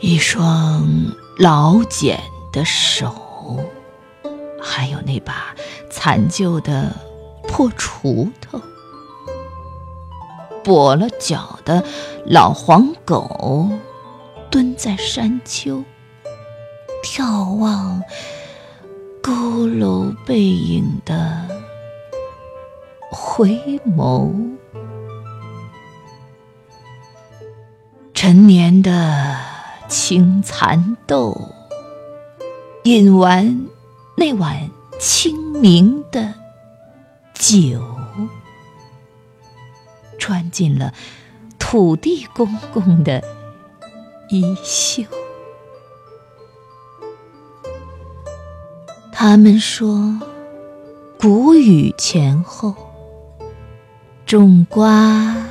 一双老茧的手，还有那把残旧的破锄头，跛了脚的老黄狗，蹲在山丘，眺望佝偻背影的回眸。陈年的青蚕豆，饮完那碗清明的酒，穿进了土地公公的衣袖。他们说，谷雨前后，种瓜。